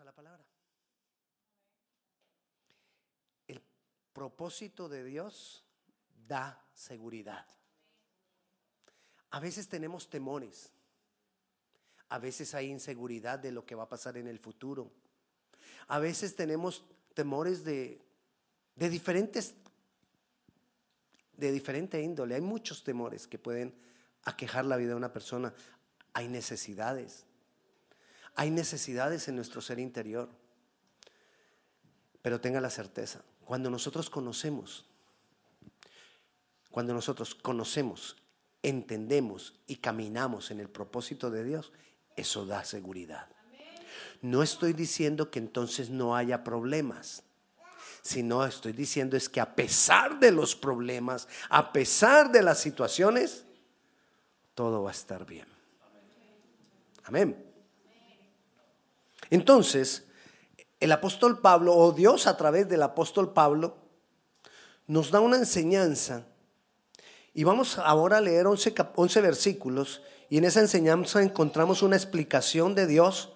A la palabra. El propósito de Dios da seguridad. A veces tenemos temores. A veces hay inseguridad de lo que va a pasar en el futuro. A veces tenemos temores de, de diferentes de diferente índole. Hay muchos temores que pueden aquejar la vida de una persona. Hay necesidades. Hay necesidades en nuestro ser interior. Pero tenga la certeza, cuando nosotros conocemos, cuando nosotros conocemos, entendemos y caminamos en el propósito de Dios, eso da seguridad. No estoy diciendo que entonces no haya problemas, sino estoy diciendo es que a pesar de los problemas, a pesar de las situaciones, todo va a estar bien. Amén. Entonces, el apóstol Pablo, o Dios a través del apóstol Pablo, nos da una enseñanza. Y vamos ahora a leer 11, 11 versículos. Y en esa enseñanza encontramos una explicación de Dios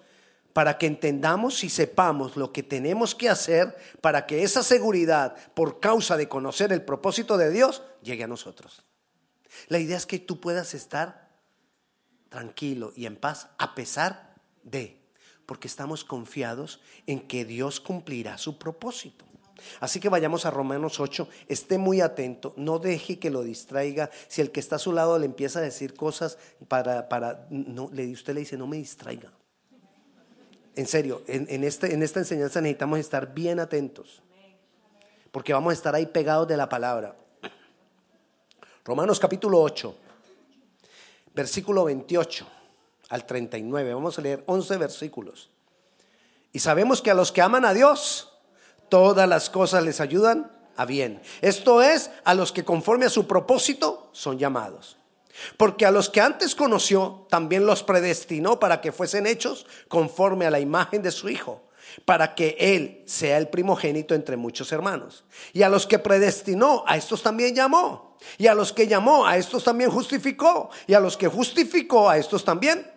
para que entendamos y sepamos lo que tenemos que hacer para que esa seguridad, por causa de conocer el propósito de Dios, llegue a nosotros. La idea es que tú puedas estar tranquilo y en paz a pesar de porque estamos confiados en que Dios cumplirá su propósito. Así que vayamos a Romanos 8, esté muy atento, no deje que lo distraiga. Si el que está a su lado le empieza a decir cosas para, para no, usted le dice, no me distraiga. En serio, en, este, en esta enseñanza necesitamos estar bien atentos, porque vamos a estar ahí pegados de la palabra. Romanos capítulo 8, versículo 28 al 39. Vamos a leer 11 versículos. Y sabemos que a los que aman a Dios, todas las cosas les ayudan a bien. Esto es, a los que conforme a su propósito son llamados. Porque a los que antes conoció, también los predestinó para que fuesen hechos conforme a la imagen de su Hijo, para que Él sea el primogénito entre muchos hermanos. Y a los que predestinó, a estos también llamó. Y a los que llamó, a estos también justificó. Y a los que justificó, a estos también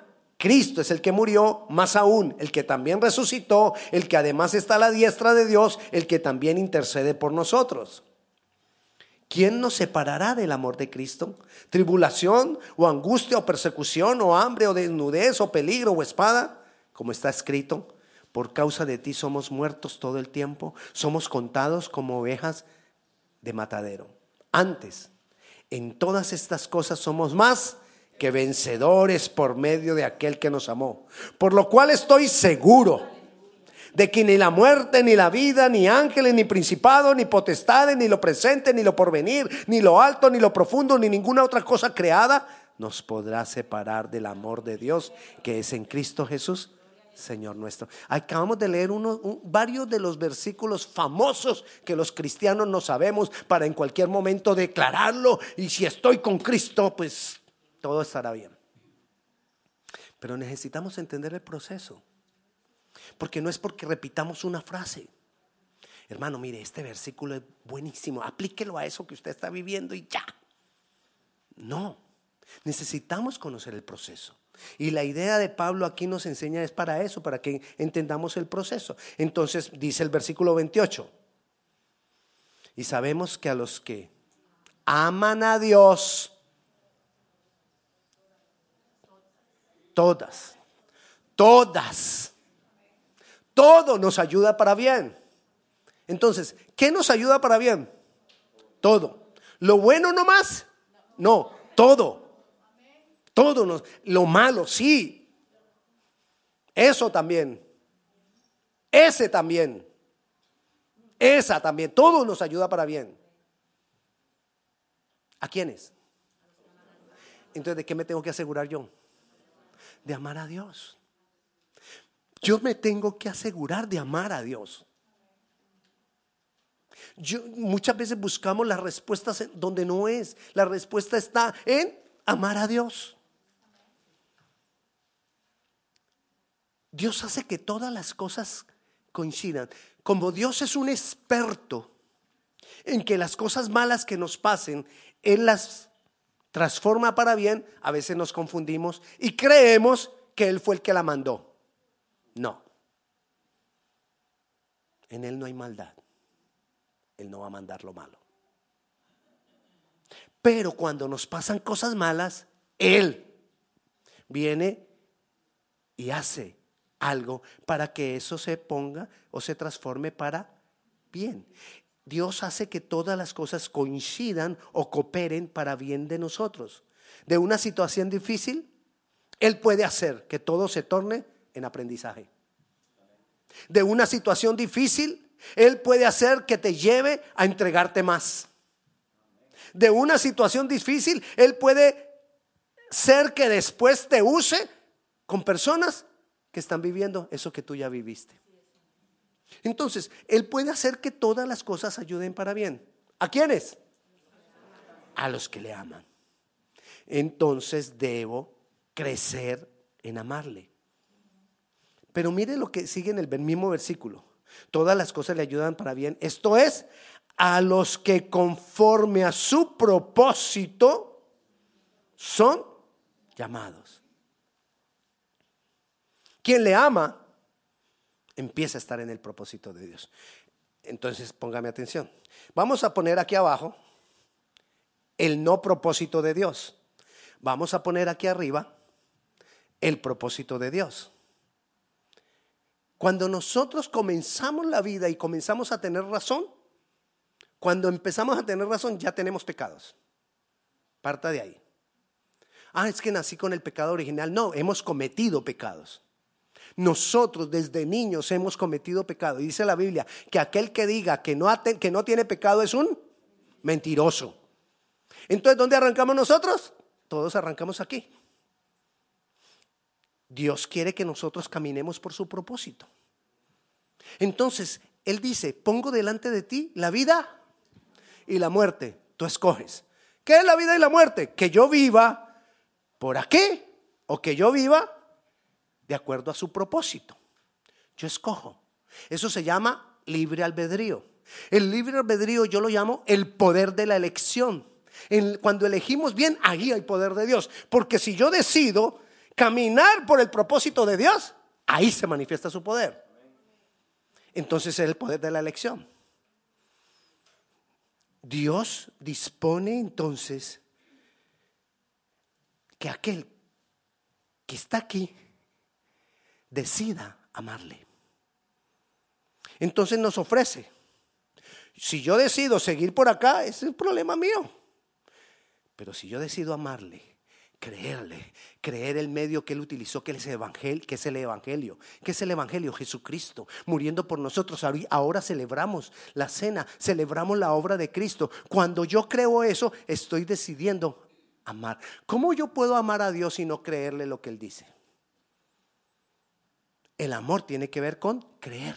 Cristo es el que murió, más aún, el que también resucitó, el que además está a la diestra de Dios, el que también intercede por nosotros. ¿Quién nos separará del amor de Cristo? ¿Tribulación o angustia o persecución o hambre o desnudez o peligro o espada? Como está escrito, por causa de ti somos muertos todo el tiempo, somos contados como ovejas de matadero. Antes, en todas estas cosas somos más que vencedores por medio de aquel que nos amó. Por lo cual estoy seguro de que ni la muerte, ni la vida, ni ángeles, ni principados, ni potestades, ni lo presente, ni lo porvenir, ni lo alto, ni lo profundo, ni ninguna otra cosa creada nos podrá separar del amor de Dios que es en Cristo Jesús. Señor nuestro. Acabamos de leer uno, varios de los versículos famosos que los cristianos no sabemos para en cualquier momento declararlo y si estoy con Cristo, pues todo estará bien. Pero necesitamos entender el proceso. Porque no es porque repitamos una frase. Hermano, mire, este versículo es buenísimo. Aplíquelo a eso que usted está viviendo y ya. No, necesitamos conocer el proceso. Y la idea de Pablo aquí nos enseña es para eso, para que entendamos el proceso. Entonces dice el versículo 28. Y sabemos que a los que aman a Dios, Todas. Todas. Todo nos ayuda para bien. Entonces, ¿qué nos ayuda para bien? Todo. ¿Lo bueno no más? No, todo. Todo nos, lo malo, sí. Eso también. Ese también. Esa también. Todo nos ayuda para bien. ¿A quiénes? Entonces, ¿de qué me tengo que asegurar yo? De amar a Dios. Yo me tengo que asegurar de amar a Dios. Yo, muchas veces buscamos las respuestas donde no es. La respuesta está en amar a Dios. Dios hace que todas las cosas coincidan. Como Dios es un experto en que las cosas malas que nos pasen, Él las transforma para bien, a veces nos confundimos y creemos que Él fue el que la mandó. No. En Él no hay maldad. Él no va a mandar lo malo. Pero cuando nos pasan cosas malas, Él viene y hace algo para que eso se ponga o se transforme para bien. Dios hace que todas las cosas coincidan o cooperen para bien de nosotros. De una situación difícil, Él puede hacer que todo se torne en aprendizaje. De una situación difícil, Él puede hacer que te lleve a entregarte más. De una situación difícil, Él puede ser que después te use con personas que están viviendo eso que tú ya viviste. Entonces, Él puede hacer que todas las cosas ayuden para bien. ¿A quiénes? A los que le aman. Entonces debo crecer en amarle. Pero mire lo que sigue en el mismo versículo. Todas las cosas le ayudan para bien. Esto es, a los que conforme a su propósito son llamados. Quien le ama empieza a estar en el propósito de Dios. Entonces, póngame atención. Vamos a poner aquí abajo el no propósito de Dios. Vamos a poner aquí arriba el propósito de Dios. Cuando nosotros comenzamos la vida y comenzamos a tener razón, cuando empezamos a tener razón ya tenemos pecados. Parta de ahí. Ah, es que nací con el pecado original. No, hemos cometido pecados. Nosotros desde niños hemos cometido pecado. Y dice la Biblia que aquel que diga que no, que no tiene pecado es un mentiroso. Entonces, ¿dónde arrancamos nosotros? Todos arrancamos aquí. Dios quiere que nosotros caminemos por su propósito. Entonces, Él dice, pongo delante de ti la vida y la muerte. Tú escoges. ¿Qué es la vida y la muerte? Que yo viva por aquí o que yo viva de acuerdo a su propósito. Yo escojo. Eso se llama libre albedrío. El libre albedrío yo lo llamo el poder de la elección. cuando elegimos bien, ahí hay poder de Dios. Porque si yo decido caminar por el propósito de Dios, ahí se manifiesta su poder. Entonces es el poder de la elección. Dios dispone entonces que aquel que está aquí decida amarle. Entonces nos ofrece. Si yo decido seguir por acá, ese es el problema mío. Pero si yo decido amarle, creerle, creer el medio que él utilizó, que es el evangelio, que es el evangelio, que es el evangelio Jesucristo, muriendo por nosotros. Ahora celebramos la cena, celebramos la obra de Cristo. Cuando yo creo eso, estoy decidiendo amar. ¿Cómo yo puedo amar a Dios y no creerle lo que él dice? El amor tiene que ver con creer.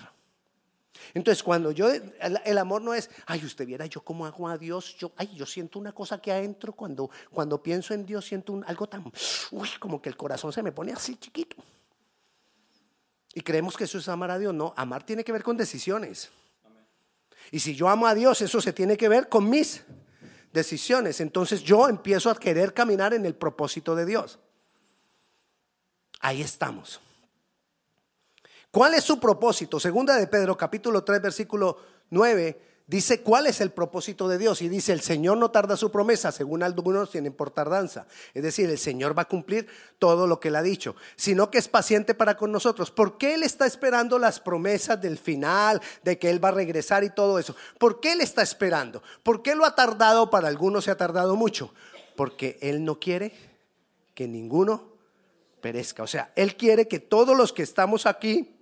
Entonces, cuando yo, el, amor no es, ay, usted viera yo cómo hago a Dios, yo, ay, yo siento una cosa que adentro cuando, cuando pienso en Dios, siento algo tan, uy, como que el corazón se me pone así chiquito. Y creemos que eso es amar a Dios. No, amar tiene que ver con decisiones. Y si yo amo a Dios, eso se tiene que ver con mis decisiones. Entonces yo empiezo a querer caminar en el propósito de Dios. Ahí estamos. ¿Cuál es su propósito? Segunda de Pedro, capítulo 3, versículo 9, dice cuál es el propósito de Dios. Y dice, el Señor no tarda su promesa, según algunos tienen por tardanza. Es decir, el Señor va a cumplir todo lo que él ha dicho, sino que es paciente para con nosotros. ¿Por qué Él está esperando las promesas del final, de que Él va a regresar y todo eso? ¿Por qué Él está esperando? ¿Por qué lo ha tardado? Para algunos se ha tardado mucho. Porque Él no quiere que ninguno perezca. O sea, Él quiere que todos los que estamos aquí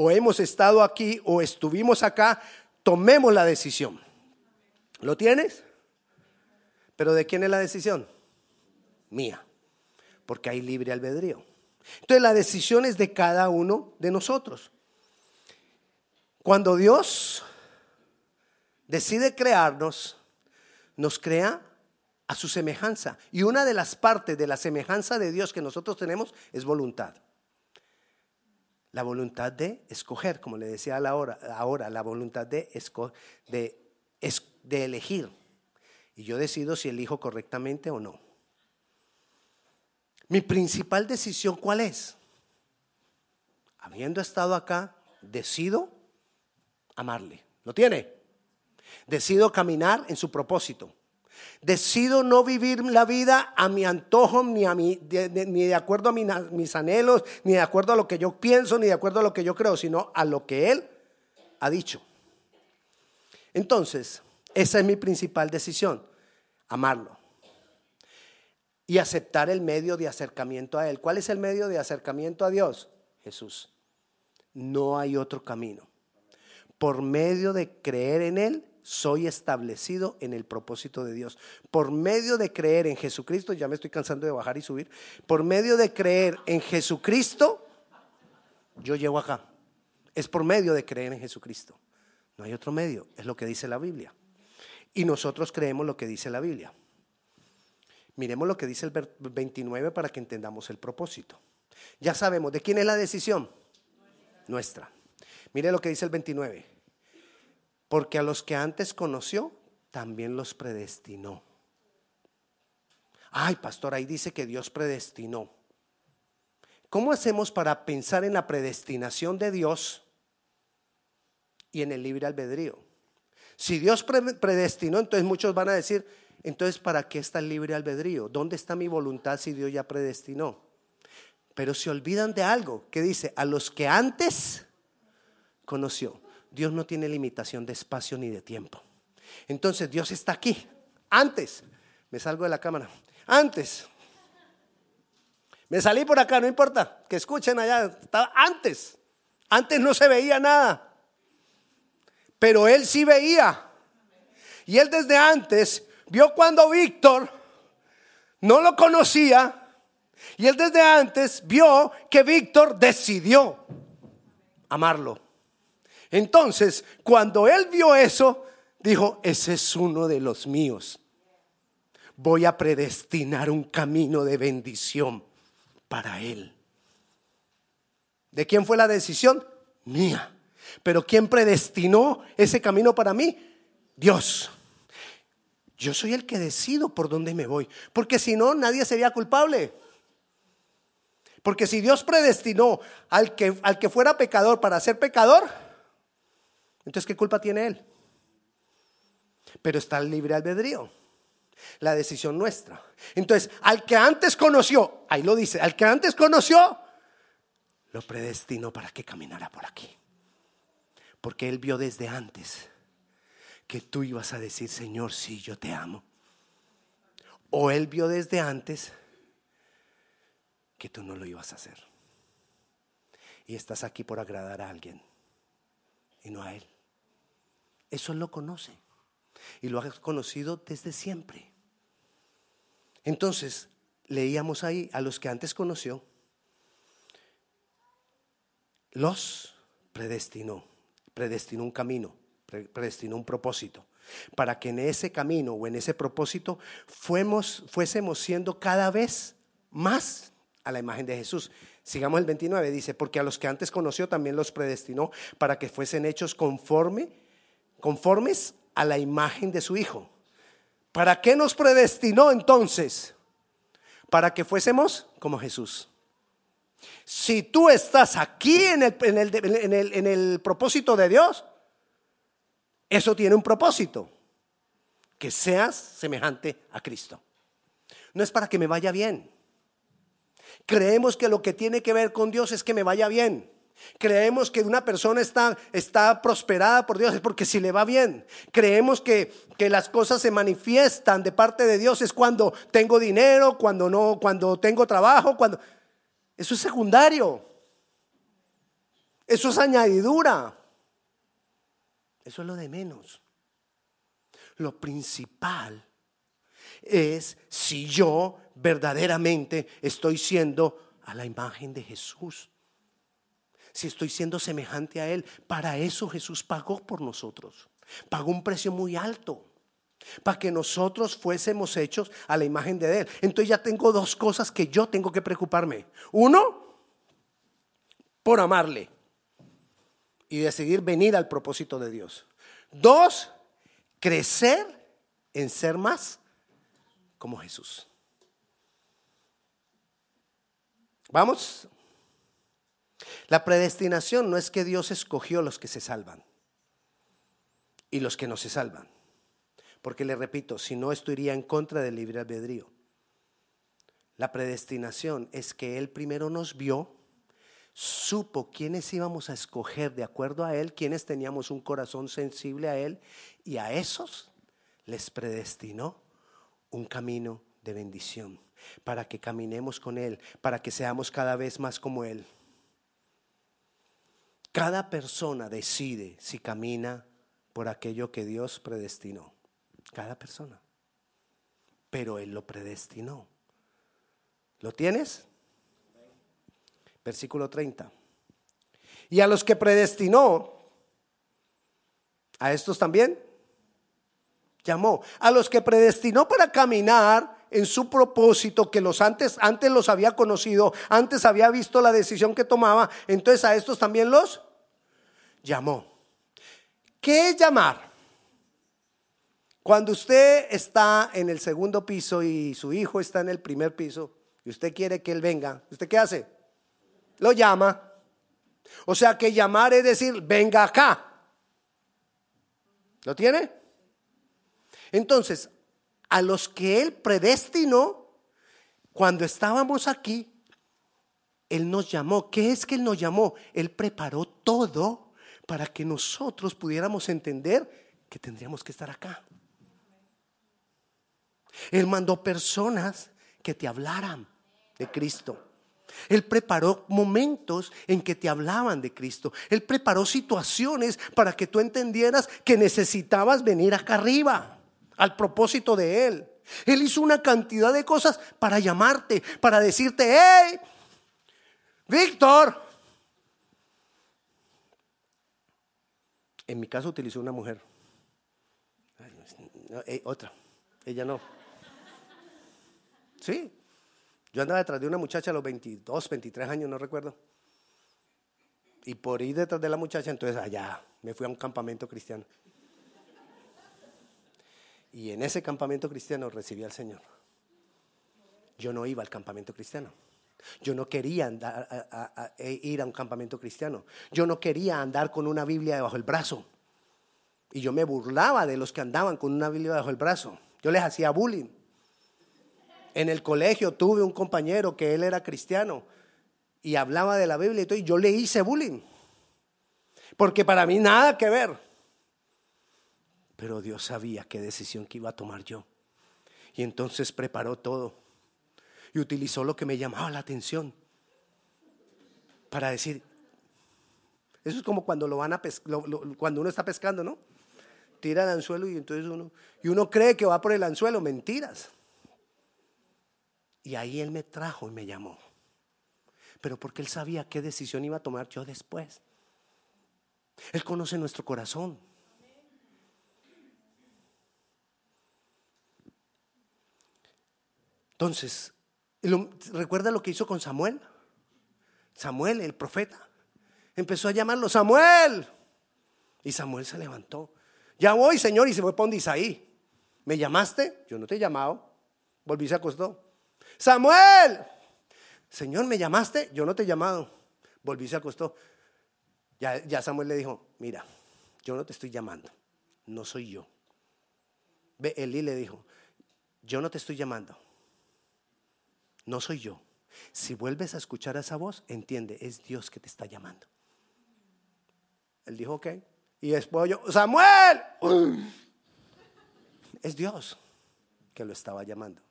o hemos estado aquí o estuvimos acá, tomemos la decisión. ¿Lo tienes? Pero ¿de quién es la decisión? Mía, porque hay libre albedrío. Entonces la decisión es de cada uno de nosotros. Cuando Dios decide crearnos, nos crea a su semejanza. Y una de las partes de la semejanza de Dios que nosotros tenemos es voluntad. La voluntad de escoger, como le decía ahora, ahora la voluntad de, de, de elegir. Y yo decido si elijo correctamente o no. Mi principal decisión, ¿cuál es? Habiendo estado acá, decido amarle. ¿Lo tiene? Decido caminar en su propósito. Decido no vivir la vida a mi antojo, ni, a mi, ni de acuerdo a mis anhelos, ni de acuerdo a lo que yo pienso, ni de acuerdo a lo que yo creo, sino a lo que Él ha dicho. Entonces, esa es mi principal decisión, amarlo. Y aceptar el medio de acercamiento a Él. ¿Cuál es el medio de acercamiento a Dios? Jesús. No hay otro camino. Por medio de creer en Él, soy establecido en el propósito de Dios. Por medio de creer en Jesucristo, ya me estoy cansando de bajar y subir, por medio de creer en Jesucristo, yo llego acá. Es por medio de creer en Jesucristo. No hay otro medio, es lo que dice la Biblia. Y nosotros creemos lo que dice la Biblia. Miremos lo que dice el 29 para que entendamos el propósito. Ya sabemos, ¿de quién es la decisión? Nuestra. Mire lo que dice el 29 porque a los que antes conoció, también los predestinó. Ay, pastor, ahí dice que Dios predestinó. ¿Cómo hacemos para pensar en la predestinación de Dios y en el libre albedrío? Si Dios predestinó, entonces muchos van a decir, entonces ¿para qué está el libre albedrío? ¿Dónde está mi voluntad si Dios ya predestinó? Pero se olvidan de algo que dice, a los que antes conoció. Dios no tiene limitación de espacio ni de tiempo. Entonces Dios está aquí. Antes, me salgo de la cámara. Antes, me salí por acá, no importa, que escuchen allá. Estaba antes. Antes no se veía nada. Pero él sí veía. Y él desde antes vio cuando Víctor no lo conocía. Y él desde antes vio que Víctor decidió amarlo. Entonces, cuando él vio eso, dijo, ese es uno de los míos. Voy a predestinar un camino de bendición para él. ¿De quién fue la decisión? Mía. Pero ¿quién predestinó ese camino para mí? Dios. Yo soy el que decido por dónde me voy, porque si no, nadie sería culpable. Porque si Dios predestinó al que, al que fuera pecador para ser pecador, entonces, ¿qué culpa tiene él? Pero está el libre albedrío. La decisión nuestra. Entonces, al que antes conoció, ahí lo dice, al que antes conoció, lo predestinó para que caminara por aquí. Porque él vio desde antes que tú ibas a decir, Señor, sí, yo te amo. O él vio desde antes que tú no lo ibas a hacer. Y estás aquí por agradar a alguien y no a él. Eso lo conoce. Y lo ha conocido desde siempre. Entonces, leíamos ahí a los que antes conoció, los predestinó, predestinó un camino, predestinó un propósito, para que en ese camino o en ese propósito fuésemos siendo cada vez más a la imagen de Jesús. Sigamos el 29, dice, porque a los que antes conoció también los predestinó para que fuesen hechos conforme conformes a la imagen de su Hijo. ¿Para qué nos predestinó entonces? Para que fuésemos como Jesús. Si tú estás aquí en el, en el, propósito de Dios, eso tiene un propósito, que seas semejante a Cristo. No es para que me vaya bien. Creemos que lo que tiene que ver con Dios es que me vaya bien. Creemos que una persona está, está prosperada por Dios es porque si le va bien. Creemos que, que, las cosas se manifiestan de parte de Dios es cuando tengo dinero, cuando no, cuando tengo trabajo, cuando eso es secundario. Eso es añadidura. Eso es lo de menos. Lo principal es si yo verdaderamente estoy siendo a la imagen de Jesús si estoy siendo semejante a Él. Para eso Jesús pagó por nosotros. Pagó un precio muy alto para que nosotros fuésemos hechos a la imagen de Él. Entonces ya tengo dos cosas que yo tengo que preocuparme. Uno, por amarle y decidir venir al propósito de Dios. Dos, crecer en ser más como Jesús. Vamos. La predestinación no es que Dios escogió los que se salvan y los que no se salvan. Porque le repito, si no, esto iría en contra del libre albedrío. La predestinación es que Él primero nos vio, supo quiénes íbamos a escoger de acuerdo a Él, quiénes teníamos un corazón sensible a Él, y a esos les predestinó un camino de bendición, para que caminemos con Él, para que seamos cada vez más como Él. Cada persona decide si camina por aquello que Dios predestinó. Cada persona. Pero Él lo predestinó. ¿Lo tienes? Versículo 30. Y a los que predestinó, a estos también llamó. A los que predestinó para caminar en su propósito, que los antes, antes los había conocido, antes había visto la decisión que tomaba, entonces a estos también los llamó. ¿Qué es llamar? Cuando usted está en el segundo piso y su hijo está en el primer piso y usted quiere que él venga, ¿usted qué hace? Lo llama. O sea que llamar es decir, venga acá. ¿Lo tiene? Entonces, a los que él predestinó, cuando estábamos aquí, él nos llamó. ¿Qué es que él nos llamó? Él preparó todo para que nosotros pudiéramos entender que tendríamos que estar acá. Él mandó personas que te hablaran de Cristo. Él preparó momentos en que te hablaban de Cristo. Él preparó situaciones para que tú entendieras que necesitabas venir acá arriba, al propósito de Él. Él hizo una cantidad de cosas para llamarte, para decirte, hey, Víctor. En mi caso utilizó una mujer. Eh, otra, ella no. Sí. Yo andaba detrás de una muchacha a los 22, 23 años, no recuerdo. Y por ir detrás de la muchacha, entonces allá me fui a un campamento cristiano. Y en ese campamento cristiano recibí al Señor. Yo no iba al campamento cristiano. Yo no quería andar, e ir a un campamento cristiano. Yo no quería andar con una Biblia debajo del brazo. Y yo me burlaba de los que andaban con una Biblia debajo del brazo. Yo les hacía bullying. En el colegio tuve un compañero que él era cristiano y hablaba de la Biblia y todo, y yo le hice bullying. Porque para mí nada que ver. Pero Dios sabía qué decisión que iba a tomar yo. Y entonces preparó todo. Y utilizó lo que me llamaba la atención. Para decir, eso es como cuando lo van a cuando uno está pescando, ¿no? Tira el anzuelo y entonces uno, y uno cree que va por el anzuelo, mentiras. Y ahí Él me trajo y me llamó. Pero porque Él sabía qué decisión iba a tomar yo después. Él conoce nuestro corazón. Entonces, ¿recuerda lo que hizo con Samuel? Samuel, el profeta. Empezó a llamarlo, Samuel. Y Samuel se levantó. Ya voy, Señor, y se fue para donde Isaí. ¿Me llamaste? Yo no te he llamado. Volví, se acostó. Samuel, Señor, ¿me llamaste? Yo no te he llamado. Volví, se acostó. Ya, ya Samuel le dijo, mira, yo no te estoy llamando, no soy yo. Elí le dijo, yo no te estoy llamando, no soy yo. Si vuelves a escuchar esa voz, entiende, es Dios que te está llamando. Él dijo, ok. Y después yo, Samuel, es Dios que lo estaba llamando.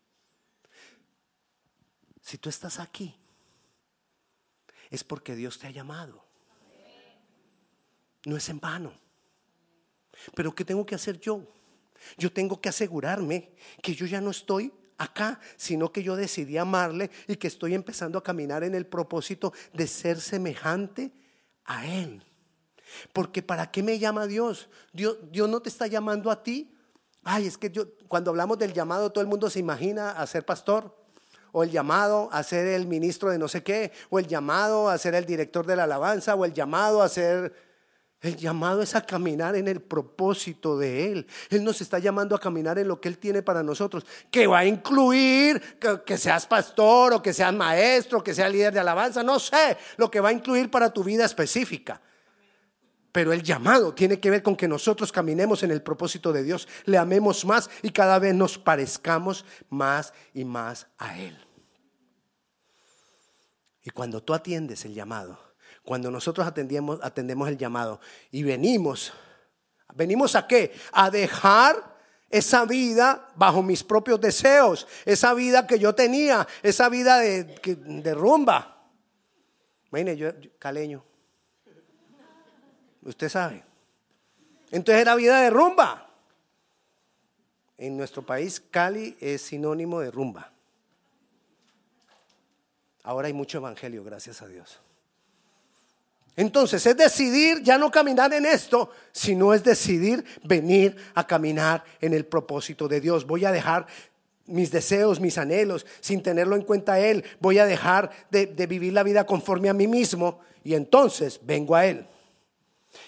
Si tú estás aquí, es porque Dios te ha llamado. No es en vano. Pero ¿qué tengo que hacer yo? Yo tengo que asegurarme que yo ya no estoy acá, sino que yo decidí amarle y que estoy empezando a caminar en el propósito de ser semejante a Él. Porque ¿para qué me llama Dios? Dios, Dios no te está llamando a ti. Ay, es que yo, cuando hablamos del llamado, todo el mundo se imagina a ser pastor, o el llamado a ser el ministro de no sé qué, o el llamado a ser el director de la alabanza, o el llamado a ser el llamado es a caminar en el propósito de Él. Él nos está llamando a caminar en lo que Él tiene para nosotros, que va a incluir que, seas pastor o que seas maestro, que seas líder de alabanza, no sé, lo que va a incluir para tu vida específica. Pero el llamado tiene que ver con que nosotros caminemos en el propósito de Dios, le amemos más y cada vez nos parezcamos más y más a Él. Y cuando tú atiendes el llamado, cuando nosotros atendemos, atendemos el llamado y venimos, ¿venimos a qué? A dejar esa vida bajo mis propios deseos, esa vida que yo tenía, esa vida de, de rumba. Imagínese, yo, caleño, usted sabe. Entonces era vida de rumba. En nuestro país, Cali es sinónimo de rumba. Ahora hay mucho evangelio, gracias a Dios. Entonces es decidir ya no caminar en esto, sino es decidir venir a caminar en el propósito de Dios. Voy a dejar mis deseos, mis anhelos, sin tenerlo en cuenta Él. Voy a dejar de, vivir la vida conforme a mí mismo y entonces vengo a Él.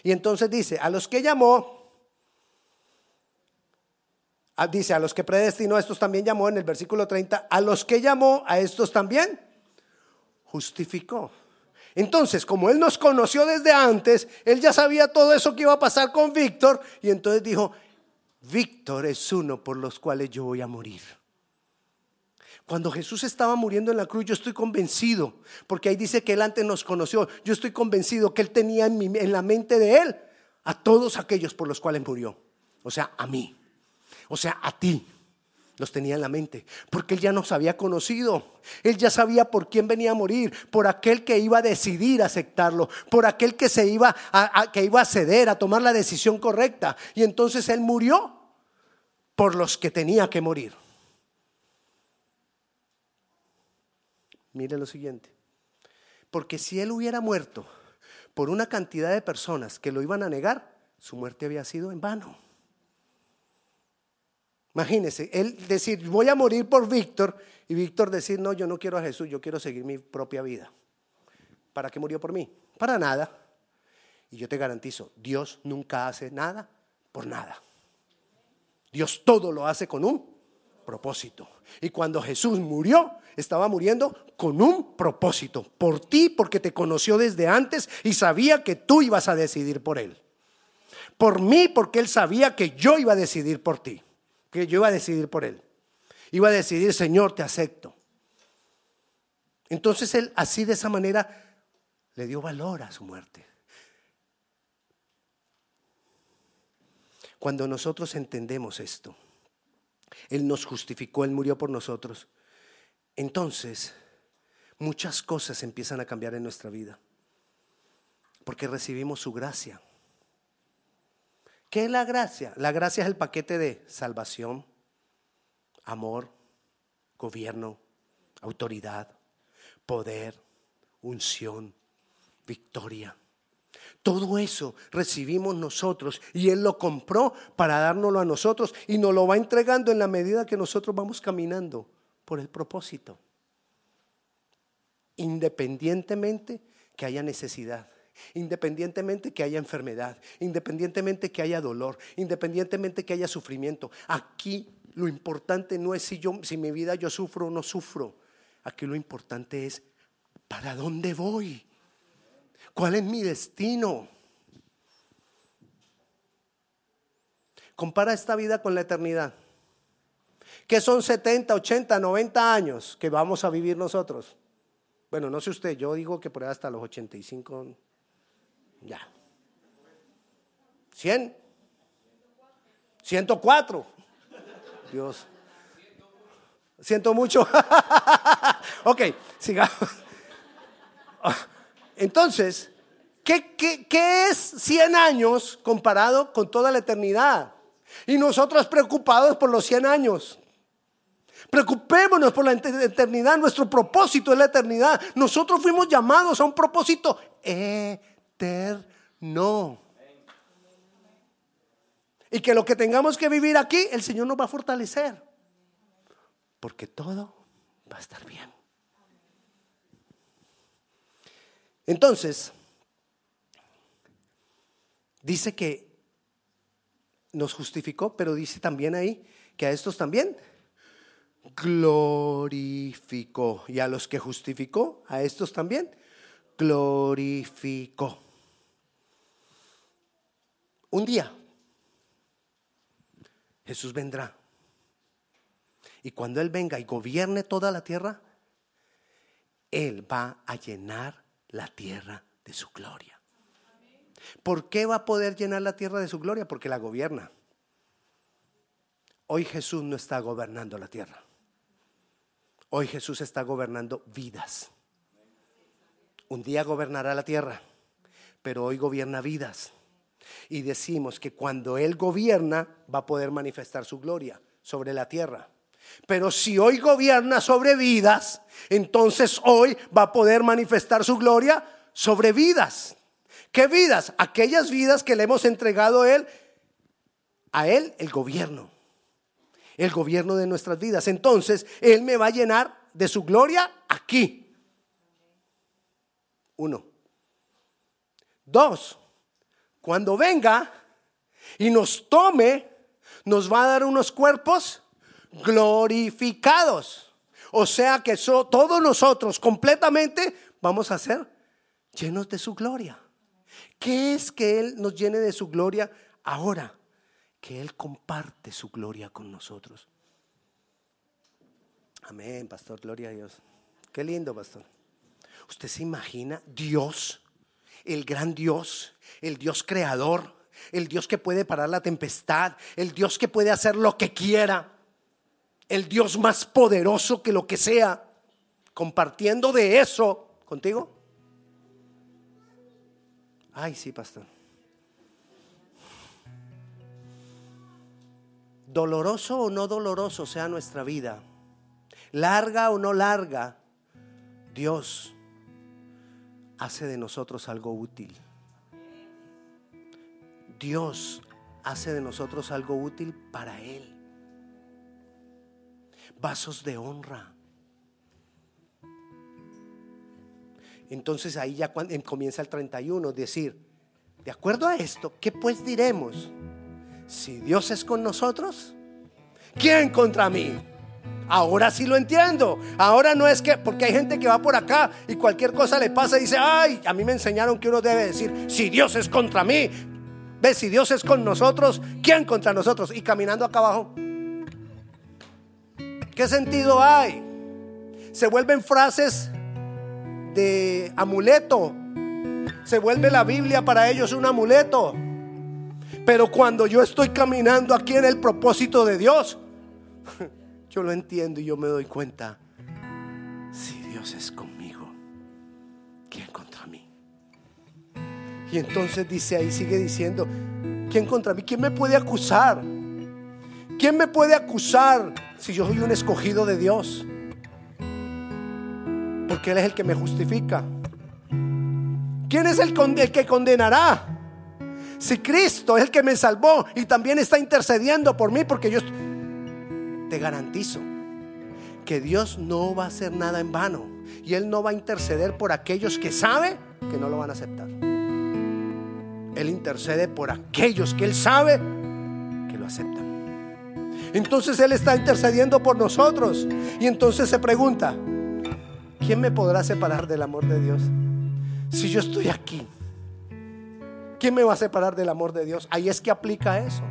Y entonces dice, a los que llamó, ah, dice, a los que predestinó, a estos también llamó en el versículo 30, a los que llamó, a estos también justificó. Entonces, como él nos conoció desde antes, él ya sabía todo eso que iba a pasar con Víctor y entonces dijo, Víctor es uno por los cuales yo voy a morir. Cuando Jesús estaba muriendo en la cruz, yo estoy convencido, porque ahí dice que él antes nos conoció, yo estoy convencido que él tenía en, en la mente de él a todos aquellos por los cuales murió. O sea, a mí. O sea, a ti los tenía en la mente, porque él ya nos había conocido, él ya sabía por quién venía a morir, por aquel que iba a decidir aceptarlo, por aquel que se iba a, que iba a ceder, a tomar la decisión correcta, y entonces él murió por los que tenía que morir. Mire lo siguiente, porque si él hubiera muerto por una cantidad de personas que lo iban a negar, su muerte había sido en vano. Imagínese, él decir, voy a morir por Víctor, y Víctor decir, no, yo no quiero a Jesús, yo quiero seguir mi propia vida. ¿Para qué murió por mí? Para nada. Y yo te garantizo, Dios nunca hace nada por nada. Dios todo lo hace con un propósito. Y cuando Jesús murió, estaba muriendo con un propósito. Por ti, porque te conoció desde antes y sabía que tú ibas a decidir por Él. Por mí, porque Él sabía que yo iba a decidir por ti que yo iba a decidir por él. Iba a decidir, Señor, te acepto. Entonces él así de esa manera le dio valor a su muerte. Cuando nosotros entendemos esto, Él nos justificó, Él murió por nosotros, entonces muchas cosas empiezan a cambiar en nuestra vida, porque recibimos su gracia. ¿Qué es la gracia? La gracia es el paquete de salvación, amor, gobierno, autoridad, poder, unción, victoria. Todo eso recibimos nosotros y Él lo compró para dárnoslo a nosotros y nos lo va entregando en la medida que nosotros vamos caminando por el propósito. Independientemente que haya necesidad independientemente que haya enfermedad, independientemente que haya dolor, independientemente que haya sufrimiento. Aquí lo importante no es si yo si mi vida yo sufro o no sufro. Aquí lo importante es para dónde voy. ¿Cuál es mi destino? Compara esta vida con la eternidad. ¿Qué son 70, 80, 90 años que vamos a vivir nosotros? Bueno, no sé usted, yo digo que por ahí hasta los 85 ya. 100. 104. Dios. Siento mucho. ok, sigamos. Entonces, ¿qué, qué, es 100 años comparado con toda la eternidad? Y nosotros preocupados por los 100 años. Preocupémonos por la eternidad, nuestro propósito es la eternidad. Nosotros fuimos llamados a un propósito eterno. No. Y que lo que tengamos que vivir aquí, el Señor nos va a fortalecer. Porque todo va a estar bien. Entonces, dice que nos justificó, pero dice también ahí que a estos también glorificó. Y a los que justificó, a estos también glorificó. Un día Jesús vendrá. Y cuando Él venga y gobierne toda la tierra, Él va a llenar la tierra de su gloria. ¿Por qué va a poder llenar la tierra de su gloria? Porque la gobierna. Hoy Jesús no está gobernando la tierra. Hoy Jesús está gobernando vidas. Un día gobernará la tierra, pero hoy gobierna vidas y decimos que cuando Él gobierna va a poder manifestar su gloria sobre la tierra. Pero si hoy gobierna sobre vidas, entonces hoy va a poder manifestar su gloria sobre vidas. ¿Qué vidas? Aquellas vidas que le hemos entregado a Él, a Él el gobierno, el gobierno de nuestras vidas. Entonces Él me va a llenar de su gloria aquí. Uno. Dos, cuando venga y nos tome, nos va a dar unos cuerpos glorificados. O sea que todos nosotros completamente vamos a ser llenos de su gloria. ¿Qué es que Él nos llene de su gloria ahora? Que Él comparte su gloria con nosotros. Amén, pastor, gloria a Dios. Qué lindo, pastor. ¿Usted se imagina Dios el gran Dios, el Dios creador, el Dios que puede parar la tempestad, el Dios que puede hacer lo que quiera, el Dios más poderoso que lo que sea, compartiendo de eso contigo. Ay, sí, pastor. Doloroso o no doloroso sea nuestra vida, larga o no larga, Dios hace de nosotros algo útil. Dios hace de nosotros algo útil para Él. Vasos de honra. Entonces ahí ya comienza el 31, decir, de acuerdo a esto, ¿qué pues diremos? Si Dios es con nosotros, ¿quién contra mí? Ahora sí lo entiendo. Ahora no es que, porque hay gente que va por acá y cualquier cosa le pasa y dice, ay, a mí me enseñaron que uno debe decir, si Dios es contra mí, ve, si Dios es con nosotros, ¿quién contra nosotros? Y caminando acá abajo. ¿Qué sentido hay? Se vuelven frases de amuleto. Se vuelve la Biblia para ellos un amuleto. Pero cuando yo estoy caminando aquí en el propósito de Dios, yo lo entiendo y yo me doy cuenta. Si Dios es conmigo, ¿quién contra? Y entonces dice ahí, sigue diciendo, ¿quién contra mí? ¿Quién me puede acusar? ¿Quién me puede acusar si yo soy un escogido de Dios? Porque Él es el que me justifica. ¿Quién es el, que condenará? Si Cristo es el que me salvó y también está intercediendo por mí, porque yo te garantizo que Dios no va a hacer nada en vano y Él no va a interceder por aquellos que sabe que no lo van a aceptar. Él intercede por aquellos que Él sabe que lo aceptan. Entonces Él está intercediendo por nosotros y entonces se pregunta, ¿quién me podrá separar del amor de Dios? Si yo estoy aquí, ¿quién me va a separar del amor de Dios? Ahí es que aplica eso.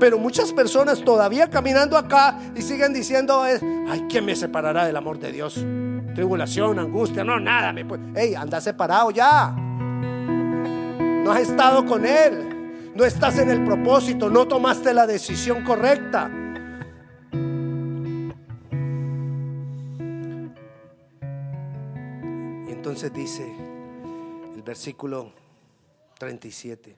Pero muchas personas todavía caminando acá y siguen diciendo, ay, ¿quién me separará del amor de Dios? Tribulación, angustia, no, nada. Me Hey, anda separado ya. No has estado con Él. No estás en el propósito. No tomaste la decisión correcta. Y entonces dice el versículo 37.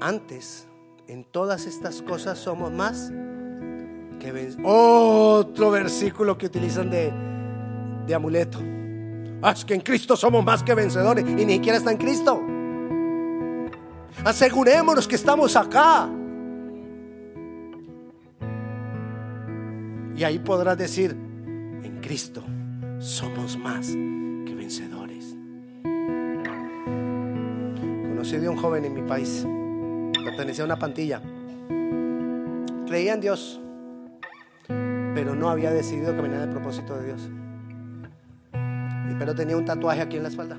Antes en todas estas cosas somos más que Otro versículo que utilizan de, de amuleto. Ah, es que en Cristo somos más que vencedores y ni siquiera está en Cristo. Asegurémonos que estamos acá. Y ahí podrás decir, en Cristo somos más que vencedores. Conocí de un joven en mi país, pertenecía a una pantilla. Creía en Dios, pero no había decidido caminar el propósito de Dios. Pero tenía un tatuaje aquí en la espalda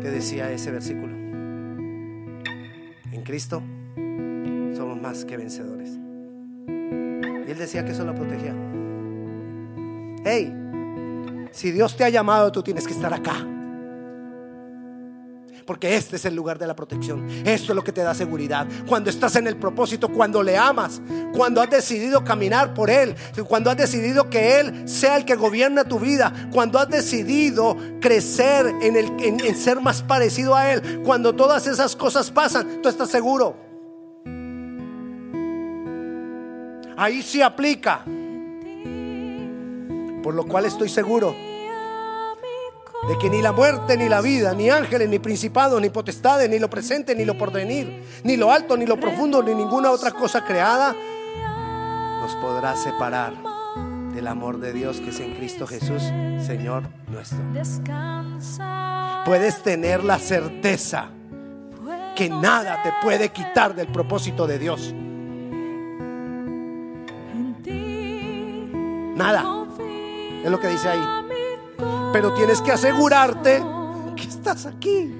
que decía ese versículo. En Cristo somos más que vencedores. Y él decía que eso lo protegía. Hey, si Dios te ha llamado, tú tienes que estar acá. Porque este es el lugar de la protección. Esto es lo que te da seguridad. Cuando estás en el propósito, cuando le amas, cuando has decidido caminar por Él, cuando has decidido que Él sea el que gobierna tu vida, cuando has decidido crecer en, el, en ser más parecido a Él, cuando todas esas cosas pasan, tú estás seguro. Ahí sí aplica. Por lo cual estoy seguro de que ni la muerte, ni la vida, ni ángeles, ni principados, ni potestades, ni lo presente, ni lo porvenir, ni lo alto, ni lo profundo, ni ninguna otra cosa creada, nos podrá separar del amor de Dios que es en Cristo Jesús, Señor nuestro. Puedes tener la certeza que nada te puede quitar del propósito de Dios. Nada. Es lo que dice ahí. Pero tienes que asegurarte que estás aquí.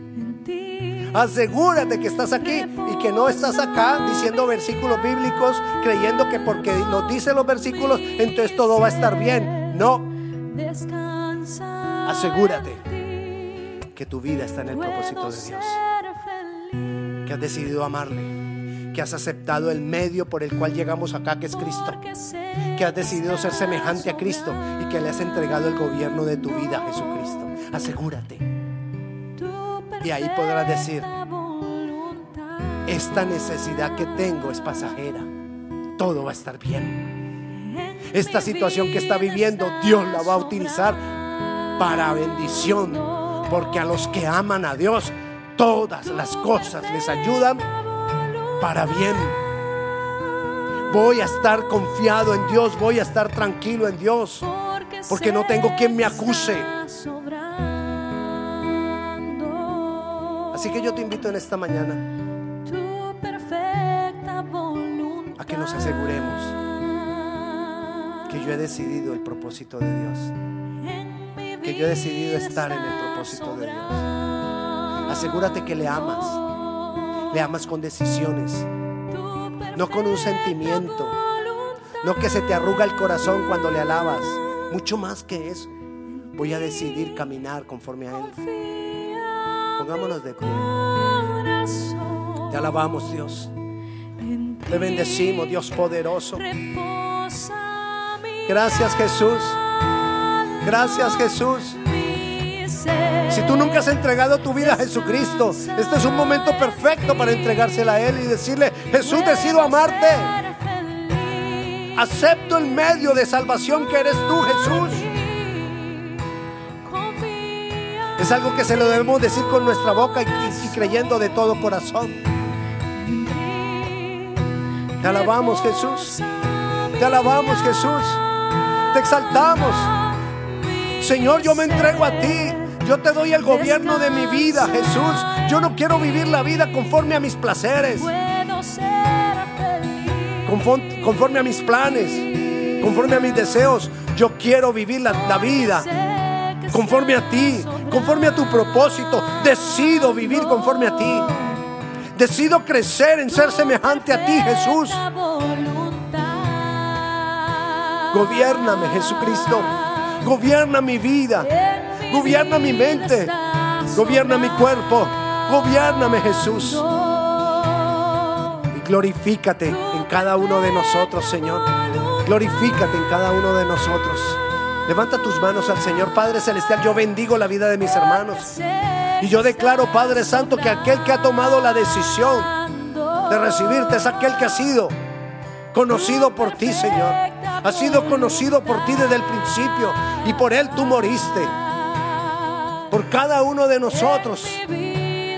Asegúrate que estás aquí y que no estás acá diciendo versículos bíblicos, creyendo que porque nos dicen los versículos, entonces todo va a estar bien. No. Asegúrate que tu vida está en el propósito de Dios. Que has decidido amarle. Has aceptado el medio por el cual llegamos acá, que es Cristo que has decidido ser semejante a Cristo y que le has entregado el gobierno de tu vida a Jesucristo. Asegúrate. Y ahí podrás decir, esta necesidad que tengo es pasajera. Todo va a estar bien. Esta situación que está viviendo, Dios la va a utilizar para bendición. Porque a los que aman a Dios, todas las cosas les ayudan para bien. Voy a estar confiado en Dios, voy a estar tranquilo en Dios, porque no tengo quien me acuse. Así que yo te invito en esta mañana a que nos aseguremos que yo he decidido el propósito de Dios, que yo he decidido estar en el propósito de Dios. Asegúrate que le amas, le amas con decisiones no con un sentimiento, no que se te arruga el corazón cuando le alabas, mucho más que eso. Voy a decidir caminar conforme a Él. Pongámonos de pie. Te alabamos, Dios. Te bendecimos, Dios poderoso. Gracias, Jesús. Gracias, Jesús. Si tú nunca has entregado tu vida a Jesucristo, este es un momento perfecto para entregársela a Él y decirle, Jesús, decido amarte. Acepto el medio de salvación que eres tú, Jesús. Es algo que se lo debemos decir con nuestra boca y, y creyendo de todo corazón. Te alabamos, Jesús. Te alabamos, Jesús. Te exaltamos. Señor, yo me entrego a ti. Yo te doy el gobierno de mi vida, Jesús. Yo no quiero vivir la vida conforme a mis placeres. Conforme a mis planes. Conforme a mis deseos. Yo quiero vivir la, la vida conforme a ti. Conforme a tu propósito. Decido vivir conforme a ti. Decido crecer en ser semejante a ti, Jesús. Gobiername, Jesucristo. Gobierna mi vida. Gobierna mi mente. Gobierna mi cuerpo. Gobiername, Jesús. Y glorifícate en cada uno de nosotros, Señor. Glorifícate en cada uno de nosotros. Levanta tus manos al Señor Padre Celestial. Yo bendigo la vida de mis hermanos. Y yo declaro, Padre Santo, que aquel que ha tomado la decisión de recibirte es aquel que ha sido conocido por ti, Señor. ha sido conocido por ti desde el principio y por él tú moriste. Por cada uno de nosotros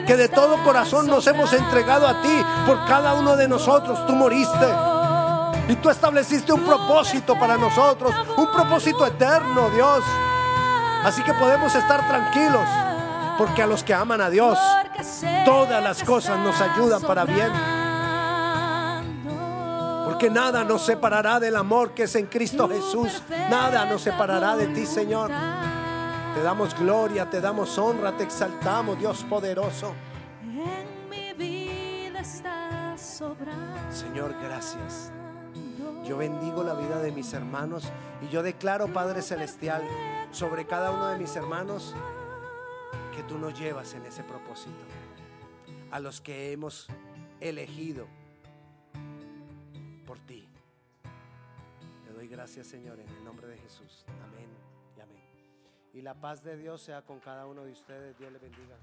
que de todo corazón nos hemos entregado a ti, por cada uno de nosotros tú moriste. Y tú estableciste un propósito para nosotros, un propósito eterno, Dios. Así que podemos estar tranquilos, porque a los que aman a Dios, todas las cosas nos ayudan para bien. Porque nada nos separará del amor que es en Cristo Jesús. Nada nos separará de ti, Señor. Te damos gloria, te damos honra, te exaltamos, Dios poderoso. Señor, gracias. Yo bendigo la vida de mis hermanos y yo declaro, Padre Celestial, sobre cada uno de mis hermanos, que tú nos llevas en ese propósito. A los que hemos elegido por ti. Te doy gracias, Señor, en el nombre de Jesús. Amén y la paz de Dios sea con cada uno de ustedes. Dios le bendiga.